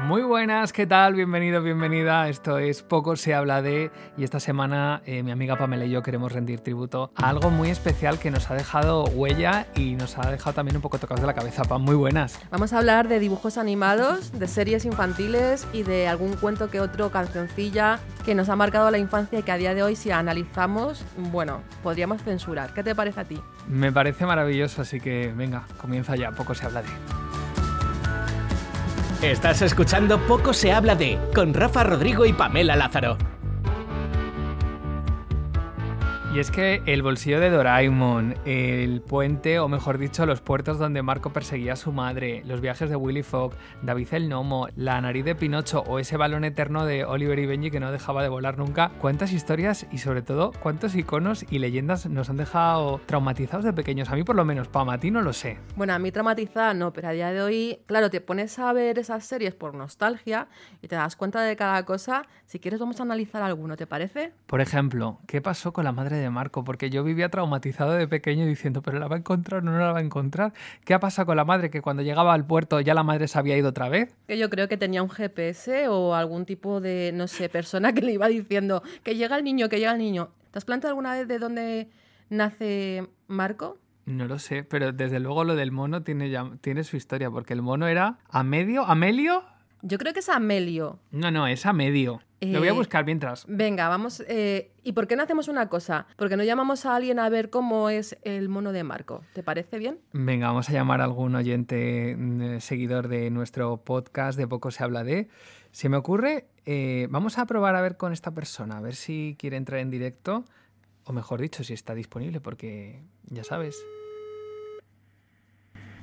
Muy buenas, ¿qué tal? Bienvenido, bienvenida. Esto es Poco se habla de y esta semana eh, mi amiga Pamela y yo queremos rendir tributo a algo muy especial que nos ha dejado huella y nos ha dejado también un poco tocados de la cabeza. Pam, muy buenas. Vamos a hablar de dibujos animados, de series infantiles y de algún cuento que otro, cancioncilla que nos ha marcado la infancia y que a día de hoy si analizamos, bueno, podríamos censurar. ¿Qué te parece a ti? Me parece maravilloso, así que venga, comienza ya, Poco se habla de. Estás escuchando Poco se habla de con Rafa Rodrigo y Pamela Lázaro. Y es que el bolsillo de Doraemon, el puente, o mejor dicho, los puertos donde Marco perseguía a su madre, los viajes de Willy Fogg, David el Gnomo, la nariz de Pinocho o ese balón eterno de Oliver y Benji que no dejaba de volar nunca, cuántas historias y sobre todo cuántos iconos y leyendas nos han dejado traumatizados de pequeños. A mí por lo menos, Pam, a ti no lo sé. Bueno, a mí traumatizada no, pero a día de hoy, claro, te pones a ver esas series por nostalgia y te das cuenta de cada cosa. Si quieres vamos a analizar alguno, ¿te parece? Por ejemplo, ¿qué pasó con la madre de Marco? Porque yo vivía traumatizado de pequeño diciendo, pero la va a encontrar o no la va a encontrar. ¿Qué ha pasado con la madre? Que cuando llegaba al puerto ya la madre se había ido otra vez. Que yo creo que tenía un GPS o algún tipo de, no sé, persona que le iba diciendo que llega el niño, que llega el niño. ¿Te has planteado alguna vez de dónde nace Marco? No lo sé, pero desde luego lo del mono tiene, ya, tiene su historia, porque el mono era a medio, ¿Amelio? Yo creo que es Amelio. No, no, es a medio. Lo voy a Eh, buscar mientras. Venga, vamos. eh, ¿Y por qué no hacemos una cosa? Porque no llamamos a alguien a ver cómo es el mono de Marco. ¿Te parece bien? Venga, vamos a llamar a algún oyente mm, seguidor de nuestro podcast de Poco se habla de. Se me ocurre, eh, vamos a probar a ver con esta persona, a ver si quiere entrar en directo, o mejor dicho, si está disponible, porque ya sabes.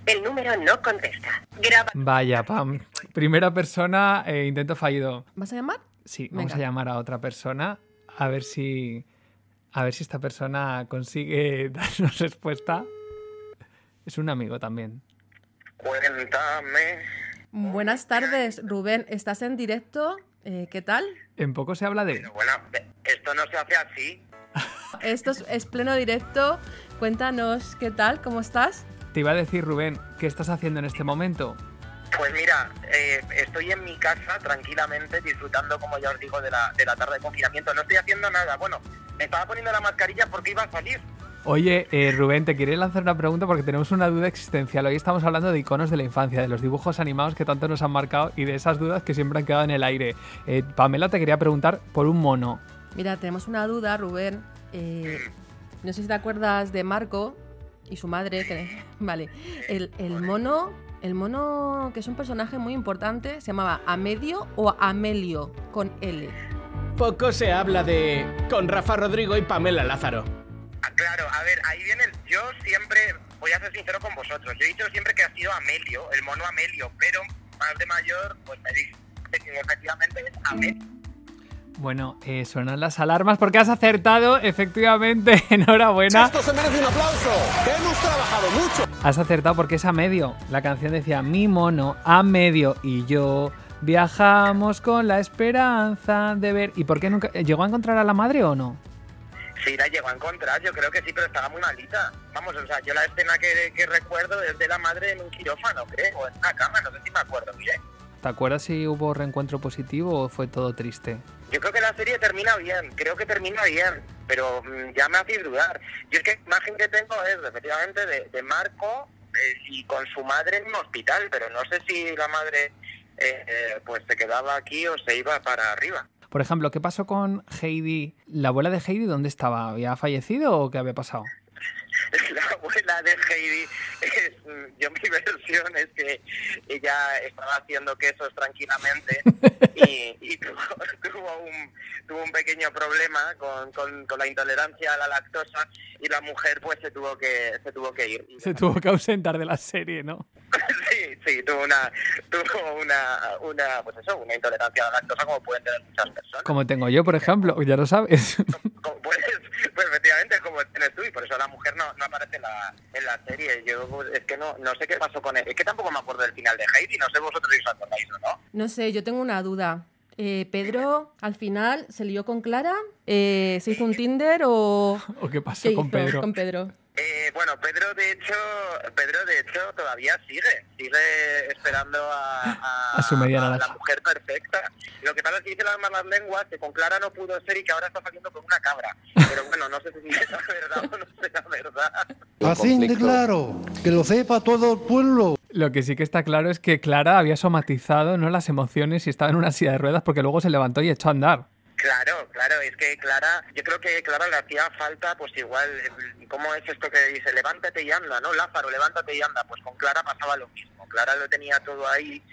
El número no contesta. Graba. Vaya, Pam. Primera persona, eh, intento fallido. ¿Vas a llamar? Sí, vamos Venga. a llamar a otra persona a ver si a ver si esta persona consigue darnos respuesta. Es un amigo también. Cuéntame. Buenas tardes, Rubén. ¿Estás en directo? Eh, ¿Qué tal? En poco se habla de Pero bueno, esto no se hace así. Esto es, es pleno directo. Cuéntanos, ¿qué tal? ¿Cómo estás? Te iba a decir, Rubén, ¿qué estás haciendo en este momento? Pues mira, eh, estoy en mi casa tranquilamente disfrutando, como ya os digo, de la, de la tarde de confinamiento. No estoy haciendo nada. Bueno, me estaba poniendo la mascarilla porque iba a salir. Oye, eh, Rubén, te quería lanzar una pregunta porque tenemos una duda existencial. Hoy estamos hablando de iconos de la infancia, de los dibujos animados que tanto nos han marcado y de esas dudas que siempre han quedado en el aire. Eh, Pamela te quería preguntar por un mono. Mira, tenemos una duda, Rubén. Eh, no sé si te acuerdas de Marco y su madre. que- vale. El, el mono. El mono, que es un personaje muy importante, se llamaba Amedio o Amelio, con L. Poco se habla de con Rafa Rodrigo y Pamela Lázaro. Ah, claro, a ver, ahí viene. el- Yo siempre, voy a ser sincero con vosotros. Yo he dicho siempre que ha sido Amelio, el mono Amelio, pero más de mayor, pues me dice que efectivamente es Amelio. Bueno, eh, suenan las alarmas porque has acertado, efectivamente. Enhorabuena. Esto se merece un aplauso. que Hemos trabajado mucho. Has acertado porque es a medio. La canción decía mi mono a medio y yo viajamos con la esperanza de ver. ¿Y por qué nunca llegó a encontrar a la madre o no? Sí, la llegó a encontrar, yo creo que sí, pero estaba muy malita. Vamos, o sea, yo la escena que, que recuerdo es de la madre en un quirófano, creo, o en una cama, no sé si me acuerdo bien. ¿Te acuerdas si hubo reencuentro positivo o fue todo triste? Yo creo que la serie termina bien, creo que termina bien, pero mm, ya me hacéis dudar. Yo es que la imagen que tengo es efectivamente de, de Marco eh, y con su madre en un hospital, pero no sé si la madre eh, eh, pues se quedaba aquí o se iba para arriba. Por ejemplo, ¿qué pasó con Heidi? ¿La abuela de Heidi dónde estaba? ¿Había fallecido o qué había pasado? la abuela de Heidi, es, mm, yo mi versión es que ella estaba haciendo quesos tranquilamente y, y tuvo, tuvo un, tuvo un pequeño problema con, con- con la intolerancia a la lactosa y la mujer pues se tuvo que se tuvo que ir. Se tuvo que ausentar de la serie, ¿no? sí, sí, tuvo una tuvo una, una pues eso, una intolerancia a la lactosa como pueden tener muchas personas. Como tengo yo, por ejemplo, ya lo sabes. Puedes, pues efectivamente como tienes tú y por eso la mujer no, no aparece en la, en la serie. Yo pues, es que no, no sé qué pasó con él. Es que tampoco me acuerdo del final de Heidi, no sé vosotros si os acordáis o no. No sé, yo tengo una duda. Eh, Pedro, al final, ¿se lió con Clara? Eh, ¿Se hizo un Tinder o ¿O qué pasó qué con hizo Pedro? con Pedro? Eh, bueno, Pedro de hecho, Pedro de hecho todavía sigue, sigue esperando a, a- A su media a la mujer perfecta. Lo que pasa es que dice las malas lenguas que con Clara no pudo ser y que ahora está saliendo con una cabra. Pero bueno, no sé si es la verdad o no la verdad. Así de claro, que lo sepa todo el pueblo. Lo que sí que está claro es que Clara había somatizado ¿no? las emociones y estaba en una silla de ruedas porque luego se levantó y echó a andar. Claro, claro, es que Clara, yo creo que Clara le hacía falta, pues igual, eh, ¿cómo es esto que dice? Levántate y anda, ¿no? Lázaro, levántate y anda. Pues con Clara pasaba lo mismo. Clara lo tenía todo ahí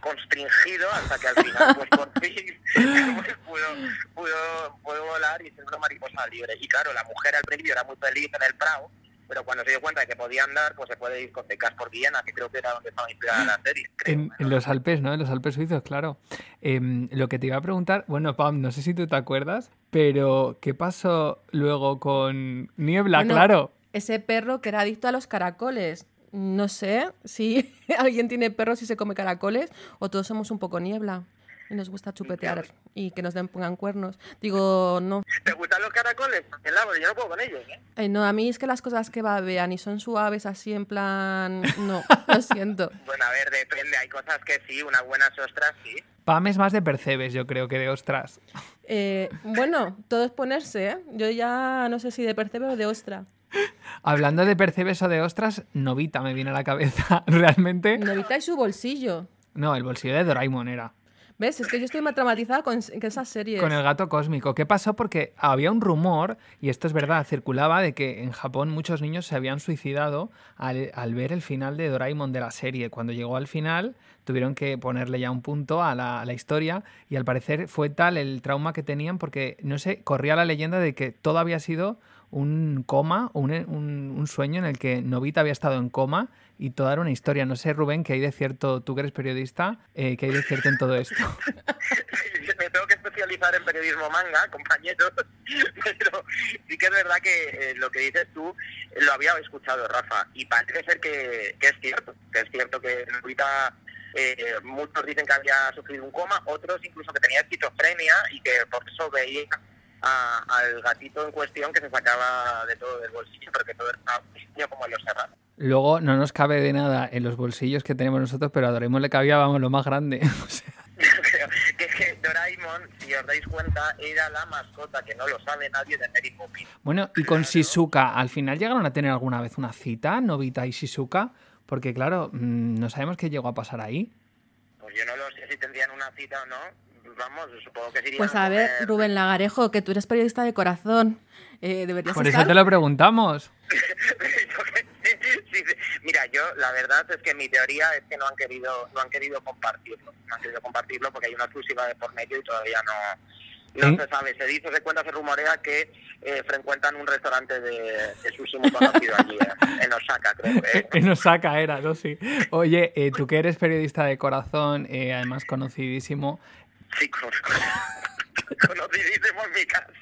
constringido hasta que al final, pues por fin, pudo, pudo, pudo volar y ser una mariposa libre. Y claro, la mujer al principio era muy feliz en el Prado, pero cuando se dio cuenta de que podía andar, pues se puede ir con discotecas por Viena, que creo que era donde estaba inspirada la serie. creo, En, ¿no? en los Alpes, ¿no? En los Alpes suizos, claro. Em, lo que te iba a preguntar, bueno, Pam, no sé si tú te acuerdas, pero ¿qué pasó luego con Niebla? Bueno, claro. Ese perro que era adicto a los caracoles. No sé si alguien tiene perros y se come caracoles o todos somos un poco niebla y nos gusta chupetear y que nos den pongan cuernos. Digo, no. ¿Te gustan los caracoles? El lago, yo no puedo con ellos, ¿eh? Ay, no, a mí es que las cosas que babean y son suaves así en plan... No, lo siento. Bueno, a ver, depende. Hay cosas que sí, unas buenas ostras sí. Pam es más de percebes, yo creo, que de ostras. Eh, bueno, todo es ponerse, ¿eh? Yo ya no sé si de percebe o de ostra. Hablando de percebes o de ostras, Novita me viene a la cabeza. Realmente. Novita y su bolsillo. No, el bolsillo de Doraemon era. ¿Ves? Es que yo estoy más traumatizada con esas series. Con el gato cósmico. ¿Qué pasó? Porque había un rumor, y esto es verdad, circulaba de que en Japón muchos niños se habían suicidado al, al ver el final de Doraemon de la serie. Cuando llegó al final, tuvieron que ponerle ya un punto a la, a la historia, y al parecer fue tal el trauma que tenían porque, no sé, corría la leyenda de que todo había sido un coma, un, un- un sueño en el que Novita había estado en coma y toda era una historia. No sé, Rubén, que hay de cierto, tú que eres periodista, eh, que hay de cierto en todo esto. Me tengo que especializar en periodismo manga, compañeros. Pero sí que es verdad que eh, lo que dices tú eh, lo había escuchado, Rafa. Y parece ser que, que es cierto. Que es cierto que ahorita eh, muchos dicen que había sufrido un coma, otros incluso que tenía esquizofrenia y que por eso veía a- al gatito en cuestión que se sacaba de todo del bolsillo, porque todo era como en los serranos. Luego no nos cabe de nada en los bolsillos que tenemos nosotros, pero a Doraemon le cabía, vamos, lo más grande. O sea, que es que Doraemon, si os dais cuenta, era la mascota, que no lo sabe nadie, de Mary Poppins. bueno, y con Shizuka, ¿al final llegaron a tener alguna vez una cita, Novita y Shizuka? Porque claro, mm, no sabemos qué llegó a pasar ahí. Pues yo no lo sé si tendrían una cita o no. Vamos, supongo que sería. Pues a ver, Rubén Lagarejo, que tú eres periodista de corazón. eh, deberías Por eso estar... te lo preguntamos. Mira, yo la verdad es que mi teoría es que no han querido, no han querido compartirlo, no han querido compartirlo porque hay una exclusiva de por medio y todavía no, no ¿Eh? se sabe. Se dice, se cuenta, se rumorea que eh, frecuentan un restaurante de, de sushi muy conocido allí eh, en Osaka, creo. ¿eh? Que nos saca, era, ¿no? Sí. Oye, eh, tú que eres periodista de corazón, eh, además conocidísimo. Con- conocidísimo en mi casa.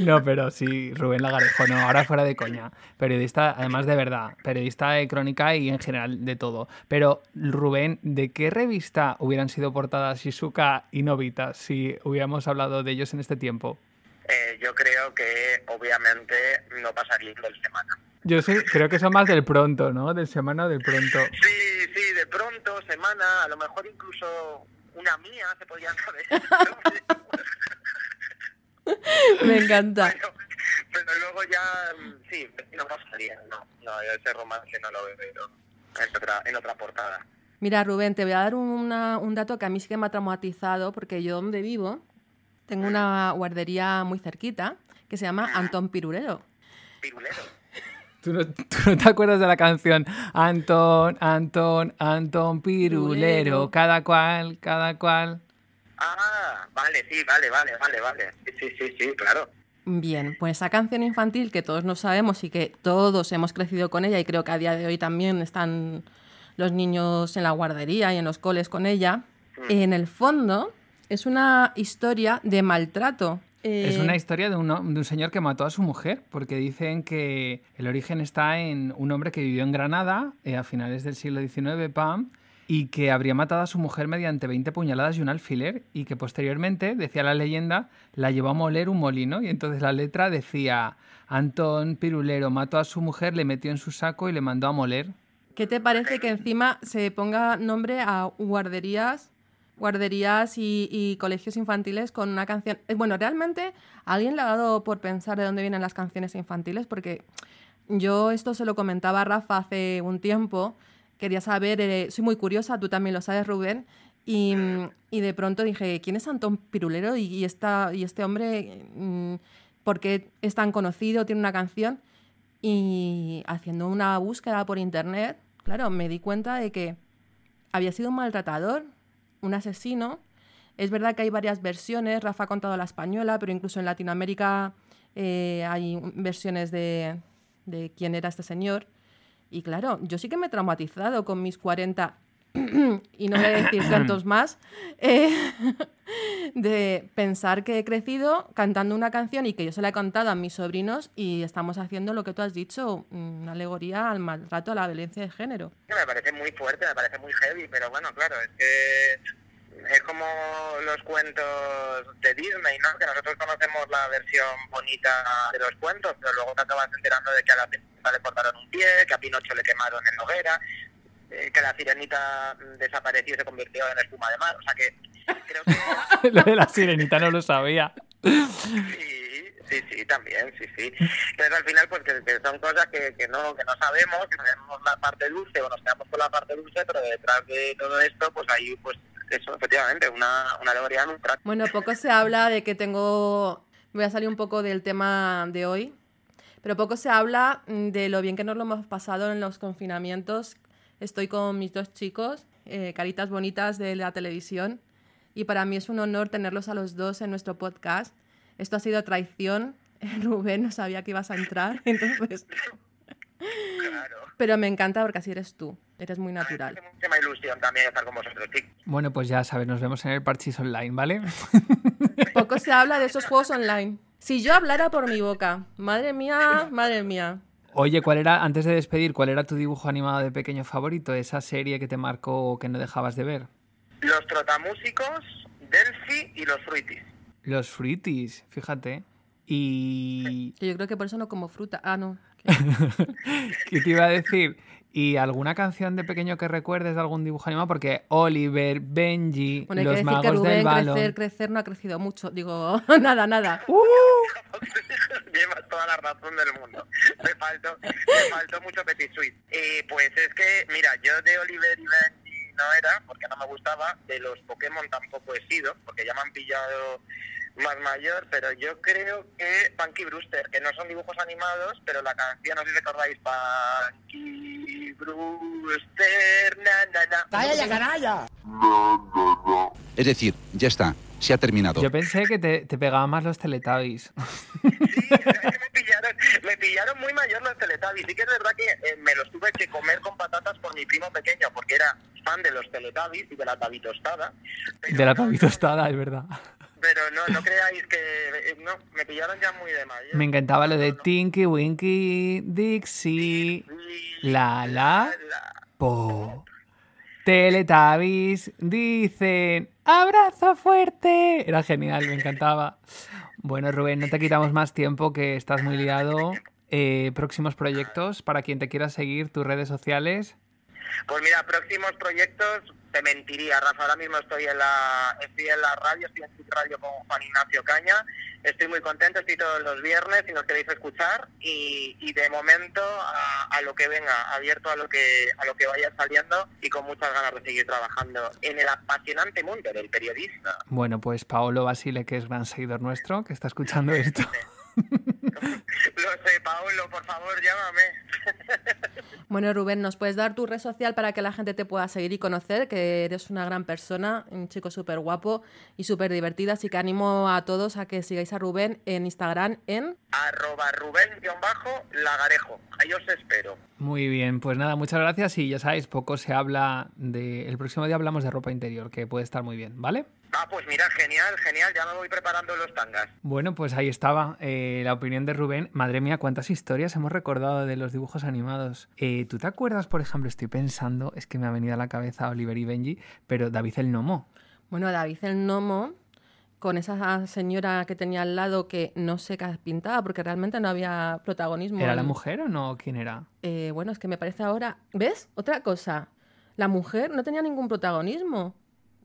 No, pero sí, Rubén Lagarejo, no, ahora fuera de coña. Periodista, además de verdad, periodista de crónica y en general de todo. Pero, Rubén, ¿de qué revista hubieran sido portadas Shizuka y Novita si hubiéramos hablado de ellos en este tiempo? Eh, yo creo que obviamente no pasaría del semana. Yo sé, creo que son más del pronto, ¿no? Del semana o del pronto. Sí, sí, de pronto, semana, a lo mejor incluso una mía se podría saber. Me encanta. pero, pero luego ya, mm, sí, no pasaría, no, no, ese romance no lo veo en otra, en otra portada. Mira, Rubén, te voy a dar una- un dato que a mí sí que me ha traumatizado, porque yo donde vivo tengo una guardería muy cerquita que se llama Antón Pirulero. Pirulero. ¿Tú no, tú no te acuerdas de la canción Antón, Antón, Antón Pirulero, Pirulero. cada cual, cada cual? Ah, vale, sí, vale, vale, vale, vale. Sí, sí, sí, claro. Bien, pues esa canción infantil que todos nos sabemos y que todos hemos crecido con ella y creo que a día de hoy también están los niños en la guardería y en los coles con ella, en el fondo es una historia de maltrato. Es Eh, una historia de un, ho- de un señor que mató a su mujer, porque dicen que el origen está en un hombre que vivió en Granada eh, a finales del siglo XIX, Pam, y que habría matado a su mujer mediante 20 puñaladas y un alfiler y que posteriormente, decía la leyenda, la llevó a moler un molino y entonces la letra decía Antón Pirulero mató a su mujer, le metió en su saco y le mandó a moler. ¿Qué te parece que encima se ponga nombre a guarderías, guarderías y, colegios infantiles con una canción? Eh, Bueno, realmente alguien le ha dado por pensar de dónde vienen las canciones infantiles porque yo esto se lo comentaba a Rafa hace un tiempo. Quería saber, eh, soy muy curiosa, tú también lo sabes, Rubén. Y, de pronto dije, ¿quién es Antón Pirulero? Y, y y este hombre, mm, ¿por qué es tan conocido? Tiene una canción. Y haciendo una búsqueda por internet, claro, me di cuenta de que había sido un maltratador, un asesino. Es verdad que hay varias versiones, Rafa ha contado la española, pero incluso en Latinoamérica eh, hay versiones de, de quién era este señor. Y claro, yo sí que me he traumatizado con mis 40 y no voy a decir tantos más, eh, de pensar que he crecido cantando una canción y que yo se la he contado a mis sobrinos y estamos haciendo lo que tú has dicho, una alegoría al maltrato, a la violencia de género. Me parece muy fuerte, me parece muy heavy, pero bueno, claro, es que es como los cuentos de Disney, ¿no? Que nosotros conocemos la versión bonita de los cuentos, pero luego te acabas enterando de que a la princesa le cortaron un pie, que a Pinocho le quemaron en hoguera, eh, que la sirenita mm, desapareció y se convirtió en espuma de mar. O sea que creo que Lo de la sirenita no lo sabía. sí, sí, sí, también, sí, sí. Entonces al final pues que, que son cosas que, que no que no sabemos, que sabemos la parte dulce o nos quedamos con la parte dulce, pero detrás de todo esto pues hay pues eso, efectivamente, una, una alegoría en un trato. Bueno, poco se habla de que tengo... Voy a salir un poco del tema de hoy, pero poco se habla de lo bien que nos lo hemos pasado en los confinamientos. Estoy con mis dos chicos, eh, caritas bonitas de la televisión, y para mí es un honor tenerlos a los dos en nuestro podcast. Esto ha sido traición. Rubén no sabía que ibas a entrar, entonces... Claro. Pero me encanta porque así eres tú, eres muy natural. Me hace muchísima ilusión también estar con vosotros, chicos. Bueno, pues ya sabes, nos vemos en el Parchís Online, ¿vale? Poco se habla de esos juegos online. Si yo hablara por mi boca, madre mía, madre mía. Oye, ¿cuál era, antes de despedir, cuál era tu dibujo animado de pequeño favorito? Esa serie que te marcó o que no dejabas de ver. Los trotamúsicos, Delphi y los Fruitis. Los Fruities, fíjate. Y... Yo creo que por eso no como fruta. Ah, no. ¿Qué te iba a decir? ¿Y alguna canción de pequeño que recuerdes de algún dibujo animado? Porque Oliver, Benji, Bueno, hay que los decir magos que del Rubén balón... crecer, crecer no ha crecido mucho. Digo, nada, nada. ¡Uh! Llevas toda la razón del mundo. Me faltó, me faltó mucho Petit Suite. Eh, pues es que, mira, yo de Oliver y Benji no era, porque no me gustaba. De los Pokémon tampoco he sido, porque ya me han pillado más mayor, pero yo creo que Punky Brewster, que no son dibujos animados, pero la canción, no sé si recordáis, Punky Brewster, na, na, na. ¡Calla, canalla! Es decir, ya está, se ha terminado. Yo pensé que te, te pegaban más los Teletubbies. Sí, es que me pillaron, me pillaron muy mayor los Teletubbies. Sí que es verdad que eh, me los tuve que comer con patatas por mi primo pequeño, porque era fan de los Teletubbies y de la tabitostada. De la tabitostada, es verdad. Pero no, no creáis que... eh, no, me pillaron ya muy de mayor. Me encantaba lo de. Tinky Winky Dixie. La la po. Teletubbies dicen abrazo fuerte. Era genial, me encantaba. Bueno, Rubén, no te quitamos más tiempo que estás muy liado. Eh, próximos proyectos para quien te quiera seguir, tus redes sociales. Pues mira, próximos proyectos, te mentiría, Rafa. Ahora mismo estoy en la, estoy en la radio, estoy en Sud Radio con Juan Ignacio Caña. Estoy muy contento, estoy todos los viernes si nos queréis escuchar. Y, y de momento a, a lo que venga, abierto a lo que a lo que vaya saliendo y con muchas ganas de seguir trabajando en el apasionante mundo del periodista. Bueno, pues Paolo Basile, que es gran seguidor nuestro, que está escuchando esto. Lo sé, Paulo, por favor, llámame. Bueno, Rubén, ¿nos puedes dar tu red social para que la gente te pueda seguir y conocer? Que eres una gran persona, un chico súper guapo y súper divertido. Así que animo a todos a que sigáis a Rubén en Instagram en... Arroba Rubén-Lagarejo. Ahí os espero. Muy bien, pues nada, muchas gracias y ya sabéis, poco se habla de... El próximo día hablamos de ropa interior, que puede estar muy bien, ¿vale? Ah, pues mira, genial, genial. Ya me voy preparando los tangas. Bueno, pues ahí estaba eh, la opinión de Rubén. Madre mía, cuántas historias hemos recordado de los dibujos animados. Eh, ¿Tú te acuerdas, por ejemplo, estoy pensando, es que me ha venido a la cabeza Oliver y Benji, pero David el Nomo? Bueno, David el Nomo, con esa señora que tenía al lado que no sé qué pintaba, porque realmente no había protagonismo. ¿Era la mujer o no? ¿Quién era? Eh, bueno, es que me parece ahora. ¿Ves? Otra cosa. La mujer no tenía ningún protagonismo.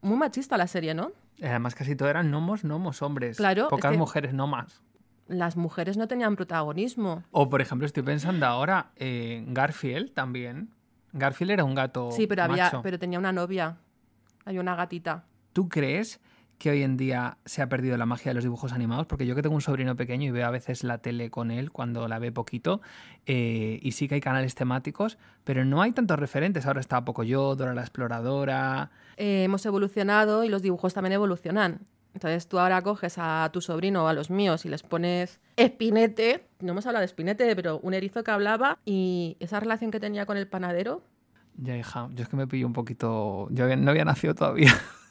Muy machista la serie, ¿no? Además, casi todo eran gnomos, gnomos, hombres. Claro, es Pocas que- mujeres nomas. Las mujeres no tenían protagonismo. O, por ejemplo, estoy pensando ahora, eh, Garfield también. Garfield era un gato sí, pero había, macho. pero tenía una novia. Hay una gatita. ¿Tú crees que hoy en día se ha perdido la magia de los dibujos animados? Porque yo que tengo un sobrino pequeño y veo a veces la tele con él cuando la ve poquito, eh, y sí que hay canales temáticos, pero no hay tantos referentes. Ahora está Pocoyo, Dora la Exploradora. Eh, hemos evolucionado y los dibujos también evolucionan. Entonces tú ahora coges a tu sobrino o a los míos y les pones Espinete, no hemos hablado de Espinete, pero un erizo que hablaba y esa relación que tenía con el panadero, Ya, hija, yo es que me pillo un poquito. Yo no había nacido todavía.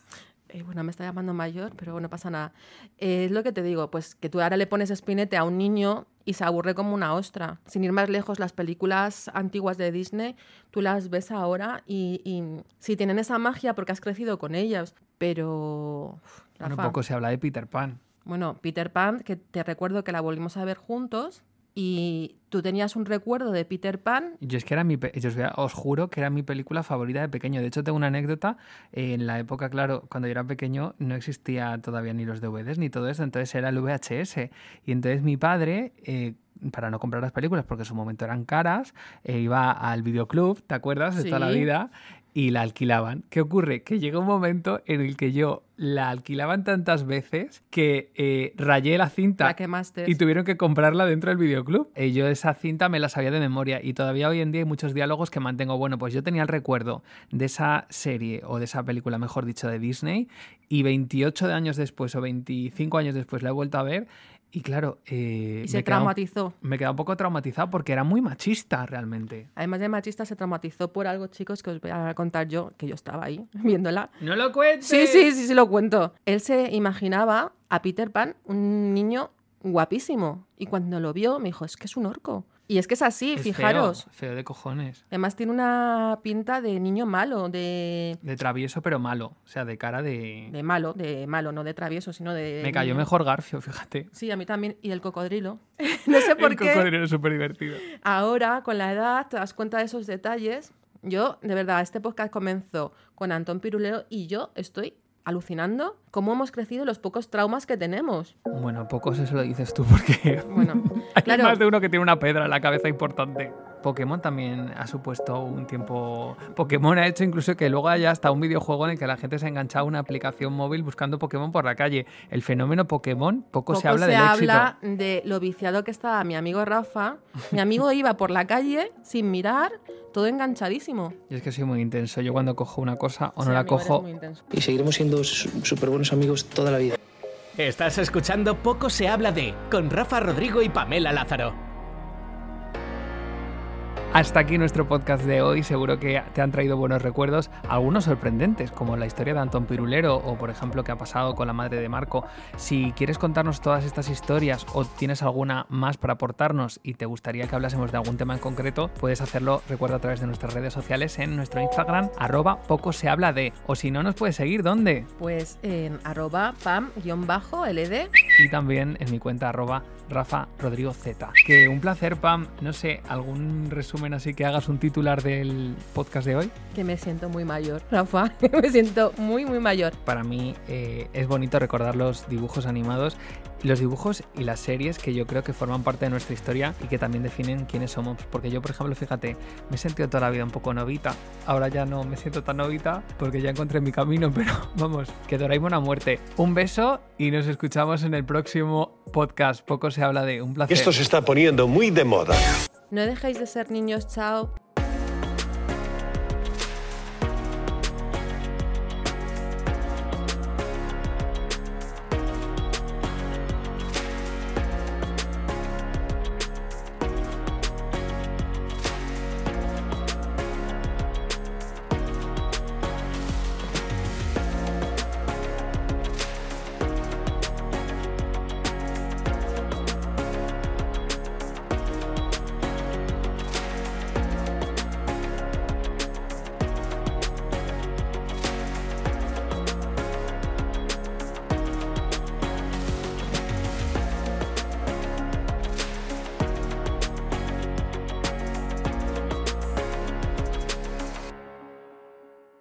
eh, bueno, me está llamando mayor, pero no pasa nada. Eh, es lo que te digo, pues que tú ahora le pones Espinete a un niño y se aburre como una ostra. Sin ir más lejos, las películas antiguas de Disney, tú las ves ahora y, y sí tienen esa magia porque has crecido con ellas, pero... uf, Bueno, poco se habla de Peter Pan. Bueno, Peter Pan, que te recuerdo que la volvimos a ver juntos y tú tenías un recuerdo de Peter Pan. Yo es que era mi, yo os, juro que era mi película favorita de pequeño. De hecho, tengo una anécdota. en la época, claro, cuando yo era pequeño, no existía todavía ni los DVDs ni todo eso. Entonces era el VHS. Y entonces mi padre, eh, para no comprar las películas, porque en su momento eran caras, eh, iba al videoclub, ¿te acuerdas? De toda la vida. Y la alquilaban. ¿Qué ocurre? Que llegó un momento en el que yo la alquilaban tantas veces que eh, rayé la cinta La quemaste. y tuvieron que comprarla dentro del videoclub. Eh, yo esa cinta me la sabía de memoria y todavía hoy en día hay muchos diálogos que mantengo. Bueno, pues yo tenía el recuerdo de esa serie o de esa película, mejor dicho, de Disney y 28 de años después o 25 años después la he vuelto a ver y claro, eh, y se me, traumatizó. me queda un poco traumatizado porque era muy machista realmente. Además de machista, se traumatizó por algo, chicos, que os voy a contar yo, que yo estaba ahí viéndola. ¡No lo cuentes! Sí, sí, sí, sí, lo cuento. Él se imaginaba a Peter Pan un niño guapísimo. Y cuando lo vio, me dijo, es que es un orco. Y es que es así, Es fijaros. Feo, feo de cojones. Además tiene una pinta de niño malo, de, De travieso pero malo. O sea, de cara de... de malo, de malo, no de travieso, sino de... Me cayó niño. mejor Garfio, fíjate. Sí, a mí también. Y el cocodrilo. no sé por El qué. cocodrilo es súper divertido. Ahora, con la edad, te das cuenta de esos detalles. Yo, de verdad, este podcast comenzó con Antón Pirulero y yo estoy alucinando cómo hemos crecido los pocos traumas que tenemos. Bueno, pocos eso lo dices tú porque Bueno, hay claro, más de uno que tiene una pedra en la cabeza importante. Pokémon también ha supuesto un tiempo... Pokémon ha hecho incluso que luego haya hasta un videojuego en el que la gente se ha enganchado a una aplicación móvil buscando Pokémon por la calle. El fenómeno Pokémon, poco, poco se habla del habla éxito. de lo viciado que estaba mi amigo Rafa. Mi amigo iba por la calle sin mirar, todo enganchadísimo. Y es que soy muy intenso. Yo cuando cojo una cosa o Sí, no la cojo... muy intenso. y seguiremos siendo súper buenos amigos toda la vida. Estás escuchando Poco se habla de con Rafa Rodrigo y Pamela Lázaro. Hasta aquí nuestro podcast de hoy. Seguro que te han traído buenos recuerdos, algunos sorprendentes, como la historia de Antón Pirulero o, por ejemplo, qué ha pasado con la madre de Marco. Si quieres contarnos todas estas historias o tienes alguna más para aportarnos y te gustaría que hablásemos de algún tema en concreto, puedes hacerlo, recuerda, a través de nuestras redes sociales en nuestro Instagram, arroba poco se habla de. O si no, nos puedes seguir, ¿dónde? Pues en arroba pam-ld Y también en mi cuenta, arroba Rafa Rodrigo Z. Que un placer, Pam. No sé, algún resumen así que hagas un titular del podcast de hoy. que me siento muy mayor, Rafa. me siento muy, muy mayor. para mí eh, es bonito recordar los dibujos animados, los dibujos y las series que yo creo que forman parte de nuestra historia y que también definen quiénes somos. Porque yo, por ejemplo, fíjate, me he sentido toda la vida un poco novita. Ahora ya no me siento tan novita porque ya encontré mi camino, pero vamos, que Doraemon a muerte. Un beso y nos escuchamos en el próximo podcast. Poco se habla de un placer. Esto se está poniendo muy de moda. No dejéis de ser niños, chao.